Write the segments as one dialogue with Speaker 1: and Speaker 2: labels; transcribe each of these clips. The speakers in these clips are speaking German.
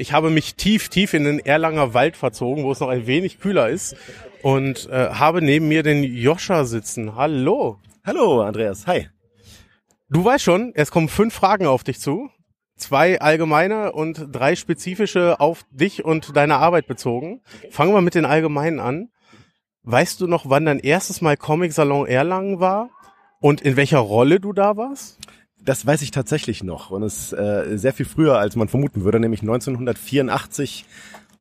Speaker 1: Ich habe mich tief, tief in den Erlanger Wald verzogen, wo es noch ein wenig kühler ist und äh, habe neben mir den Joscha sitzen. Hallo.
Speaker 2: Hallo, Andreas. Hi.
Speaker 1: Du weißt schon, es kommen fünf Fragen auf dich zu. Zwei allgemeine und drei spezifische auf dich und deine Arbeit bezogen. Fangen wir mit den allgemeinen an. Weißt du noch, wann dein erstes Mal Comic Salon Erlangen war und in welcher Rolle du da warst?
Speaker 2: Das weiß ich tatsächlich noch und es äh, sehr viel früher, als man vermuten würde, nämlich 1984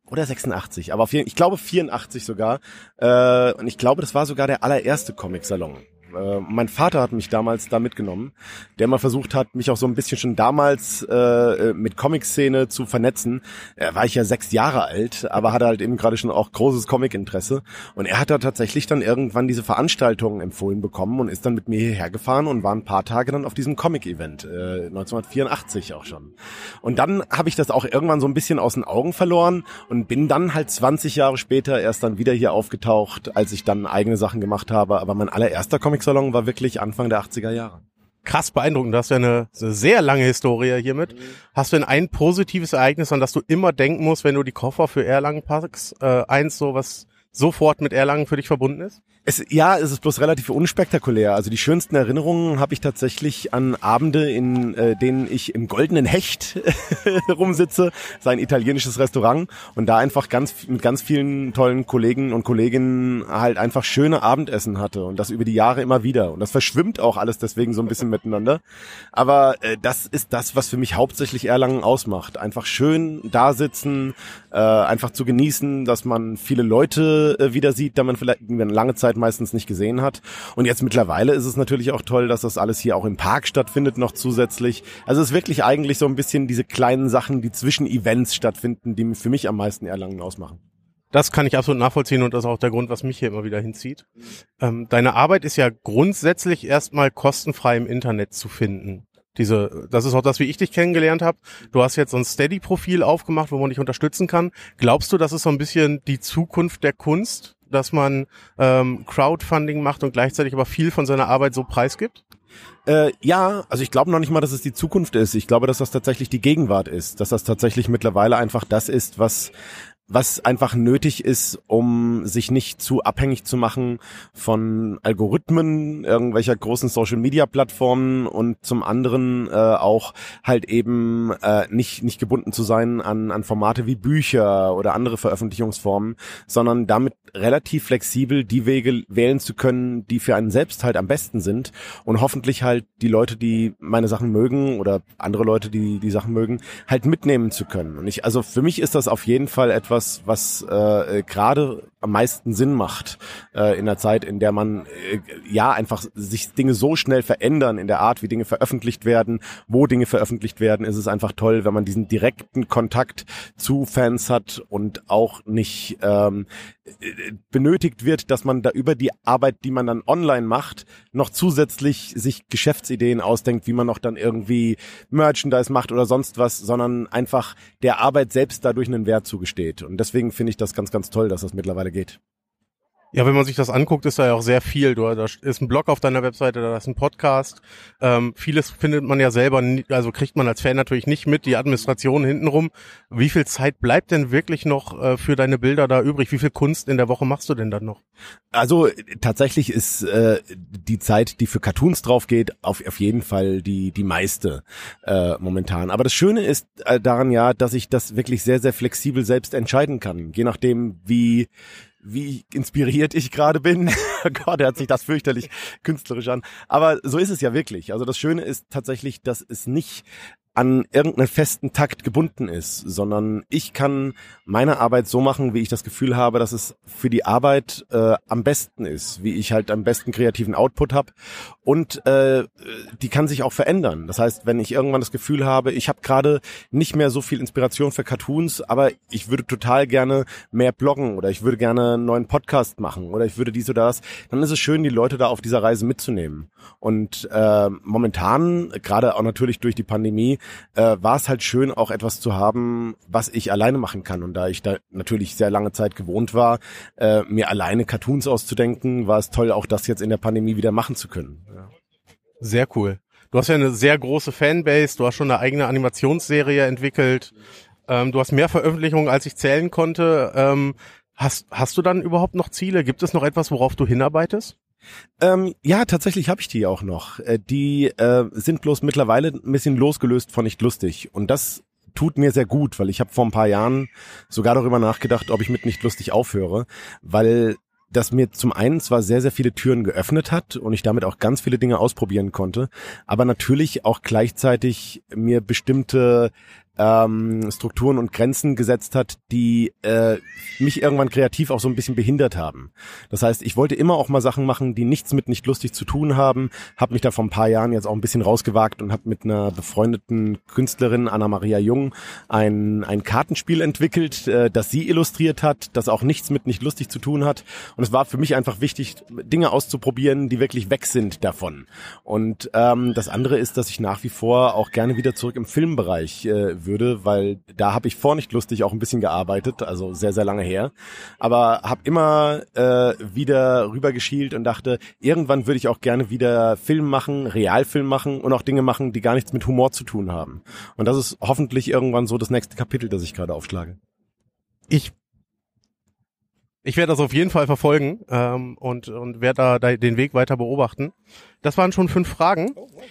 Speaker 2: oder 86, aber auf jeden, ich glaube 84 sogar. Äh, und ich glaube, das war sogar der allererste Comic-Salon. Äh, mein Vater hat mich damals da mitgenommen, der mal versucht hat, mich auch so ein bisschen schon damals äh, mit Comic-Szene zu vernetzen. Er war ich ja sechs Jahre alt, aber hatte halt eben gerade schon auch großes Comic-Interesse. Und er hat da tatsächlich dann irgendwann diese Veranstaltungen empfohlen bekommen und ist dann mit mir hierher gefahren und war ein paar Tage dann auf diesem Comic-Event, äh, 1984 auch schon. Und dann habe ich das auch irgendwann so ein bisschen aus den Augen verloren und bin dann halt 20 Jahre später erst dann wieder hier aufgetaucht, als ich dann eigene Sachen gemacht habe. Aber mein allererster Comic Comic-Salon war wirklich Anfang der 80er Jahre.
Speaker 1: Krass beeindruckend. Du hast ja eine, eine sehr lange Historie hiermit. Mhm. Hast du denn ein positives Ereignis, an das du immer denken musst, wenn du die Koffer für Erlangen packst? Äh, eins, so was sofort mit Erlangen für dich verbunden ist?
Speaker 2: Es, ja, es ist bloß relativ unspektakulär. Also die schönsten Erinnerungen habe ich tatsächlich an Abende, in äh, denen ich im Goldenen Hecht rumsitze, sein italienisches Restaurant und da einfach ganz mit ganz vielen tollen Kollegen und Kolleginnen halt einfach schöne Abendessen hatte und das über die Jahre immer wieder. Und das verschwimmt auch alles deswegen so ein bisschen miteinander. Aber äh, das ist das, was für mich hauptsächlich Erlangen ausmacht. Einfach schön da sitzen, äh, einfach zu genießen, dass man viele Leute äh, wieder sieht, da man vielleicht eine lange Zeit meistens nicht gesehen hat. Und jetzt mittlerweile ist es natürlich auch toll, dass das alles hier auch im Park stattfindet, noch zusätzlich. Also es ist wirklich eigentlich so ein bisschen diese kleinen Sachen, die zwischen Events stattfinden, die für mich am meisten Erlangen ausmachen.
Speaker 1: Das kann ich absolut nachvollziehen und das ist auch der Grund, was mich hier immer wieder hinzieht. Ähm, deine Arbeit ist ja grundsätzlich erstmal kostenfrei im Internet zu finden. Diese, das ist auch das, wie ich dich kennengelernt habe. Du hast jetzt so ein Steady-Profil aufgemacht, wo man dich unterstützen kann. Glaubst du, das ist so ein bisschen die Zukunft der Kunst? dass man ähm, Crowdfunding macht und gleichzeitig aber viel von seiner Arbeit so preisgibt?
Speaker 2: Äh, ja, also ich glaube noch nicht mal, dass es die Zukunft ist. Ich glaube, dass das tatsächlich die Gegenwart ist, dass das tatsächlich mittlerweile einfach das ist, was was einfach nötig ist, um sich nicht zu abhängig zu machen von Algorithmen irgendwelcher großen Social Media Plattformen und zum anderen äh, auch halt eben äh, nicht nicht gebunden zu sein an an Formate wie Bücher oder andere Veröffentlichungsformen, sondern damit relativ flexibel die Wege wählen zu können, die für einen selbst halt am besten sind und hoffentlich halt die Leute, die meine Sachen mögen oder andere Leute, die die Sachen mögen, halt mitnehmen zu können. Und ich also für mich ist das auf jeden Fall etwas etwas, was äh, gerade am meisten Sinn macht äh, in der Zeit, in der man äh, ja einfach sich Dinge so schnell verändern in der Art, wie Dinge veröffentlicht werden, wo Dinge veröffentlicht werden, ist es einfach toll, wenn man diesen direkten Kontakt zu Fans hat und auch nicht ähm, benötigt wird, dass man da über die Arbeit, die man dann online macht, noch zusätzlich sich Geschäftsideen ausdenkt, wie man noch dann irgendwie Merchandise macht oder sonst was, sondern einfach der Arbeit selbst dadurch einen Wert zugesteht. Und deswegen finde ich das ganz, ganz toll, dass das mittlerweile geht.
Speaker 1: Ja, wenn man sich das anguckt, ist da ja auch sehr viel. Du, da ist ein Blog auf deiner Webseite, da ist ein Podcast. Ähm, vieles findet man ja selber, also kriegt man als Fan natürlich nicht mit, die Administration hintenrum. Wie viel Zeit bleibt denn wirklich noch äh, für deine Bilder da übrig? Wie viel Kunst in der Woche machst du denn dann noch?
Speaker 2: Also tatsächlich ist äh, die Zeit, die für Cartoons drauf geht, auf, auf jeden Fall die, die meiste äh, momentan. Aber das Schöne ist äh, daran ja, dass ich das wirklich sehr, sehr flexibel selbst entscheiden kann. Je nachdem, wie wie inspiriert ich gerade bin. Gott, er hat sich das fürchterlich künstlerisch an. Aber so ist es ja wirklich. Also das Schöne ist tatsächlich, dass es nicht an irgendeinen festen Takt gebunden ist, sondern ich kann meine Arbeit so machen, wie ich das Gefühl habe, dass es für die Arbeit äh, am besten ist, wie ich halt am besten kreativen Output habe und äh, die kann sich auch verändern. Das heißt, wenn ich irgendwann das Gefühl habe, ich habe gerade nicht mehr so viel Inspiration für Cartoons, aber ich würde total gerne mehr bloggen oder ich würde gerne einen neuen Podcast machen oder ich würde dies oder das, dann ist es schön, die Leute da auf dieser Reise mitzunehmen. Und äh, momentan, gerade auch natürlich durch die Pandemie, äh, war es halt schön, auch etwas zu haben, was ich alleine machen kann. Und da ich da natürlich sehr lange Zeit gewohnt war, äh, mir alleine Cartoons auszudenken, war es toll, auch das jetzt in der Pandemie wieder machen zu können. Ja.
Speaker 1: Sehr cool. Du hast ja eine sehr große Fanbase, du hast schon eine eigene Animationsserie entwickelt. Ähm, du hast mehr Veröffentlichungen, als ich zählen konnte. Ähm, hast, hast du dann überhaupt noch Ziele? Gibt es noch etwas, worauf du hinarbeitest?
Speaker 2: Ähm, ja, tatsächlich habe ich die auch noch. Äh, die äh, sind bloß mittlerweile ein bisschen losgelöst von nicht lustig. Und das tut mir sehr gut, weil ich habe vor ein paar Jahren sogar darüber nachgedacht, ob ich mit nicht lustig aufhöre, weil das mir zum einen zwar sehr, sehr viele Türen geöffnet hat und ich damit auch ganz viele Dinge ausprobieren konnte, aber natürlich auch gleichzeitig mir bestimmte ähm, Strukturen und Grenzen gesetzt hat, die äh, mich irgendwann kreativ auch so ein bisschen behindert haben. Das heißt, ich wollte immer auch mal Sachen machen, die nichts mit nicht lustig zu tun haben, habe mich da vor ein paar Jahren jetzt auch ein bisschen rausgewagt und habe mit einer befreundeten Künstlerin, Anna-Maria Jung, ein, ein Kartenspiel entwickelt, äh, das sie illustriert hat, das auch nichts mit nicht lustig zu tun hat. Und es war für mich einfach wichtig, Dinge auszuprobieren, die wirklich weg sind davon. Und ähm, das andere ist, dass ich nach wie vor auch gerne wieder zurück im Filmbereich äh, würde, weil da habe ich vor nicht lustig auch ein bisschen gearbeitet, also sehr, sehr lange her. Aber habe immer äh, wieder rübergeschielt und dachte, irgendwann würde ich auch gerne wieder Film machen, Realfilm machen und auch Dinge machen, die gar nichts mit Humor zu tun haben. Und das ist hoffentlich irgendwann so das nächste Kapitel, das ich gerade aufschlage.
Speaker 1: Ich ich werde das auf jeden Fall verfolgen ähm, und, und werde da den Weg weiter beobachten. Das waren schon fünf Fragen. Oh, wow.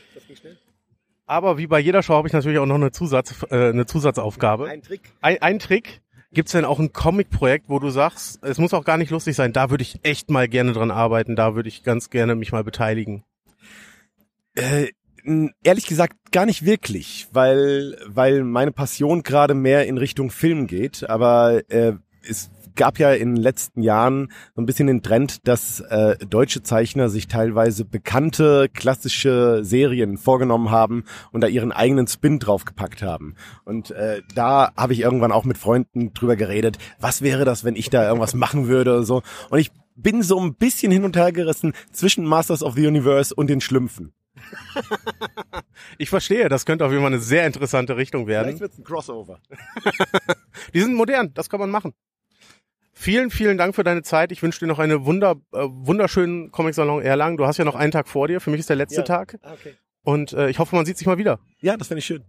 Speaker 1: Aber wie bei jeder Show habe ich natürlich auch noch eine, Zusatz, äh, eine Zusatzaufgabe.
Speaker 2: Ein Trick.
Speaker 1: Ein, ein Trick. Gibt es denn auch ein Comic-Projekt, wo du sagst, es muss auch gar nicht lustig sein, da würde ich echt mal gerne dran arbeiten, da würde ich ganz gerne mich mal beteiligen?
Speaker 2: Äh, ehrlich gesagt gar nicht wirklich, weil, weil meine Passion gerade mehr in Richtung Film geht, aber äh, es gab ja in den letzten Jahren so ein bisschen den Trend, dass äh, deutsche Zeichner sich teilweise bekannte klassische Serien vorgenommen haben und da ihren eigenen Spin draufgepackt haben. Und äh, da habe ich irgendwann auch mit Freunden drüber geredet, was wäre das, wenn ich da irgendwas machen würde oder so. Und ich bin so ein bisschen hin und her gerissen zwischen Masters of the Universe und den Schlümpfen.
Speaker 1: ich verstehe, das könnte auf jeden Fall eine sehr interessante Richtung werden.
Speaker 2: Vielleicht wird's ein Crossover.
Speaker 1: Die sind modern, das kann man machen. Vielen, vielen Dank für deine Zeit. Ich wünsche dir noch einen wunder, äh, wunderschönen Comic-Salon Erlangen. Du hast ja noch einen Tag vor dir. Für mich ist der letzte ja. Tag. Ah, okay. Und äh, ich hoffe, man sieht sich mal wieder.
Speaker 2: Ja, das finde ich schön.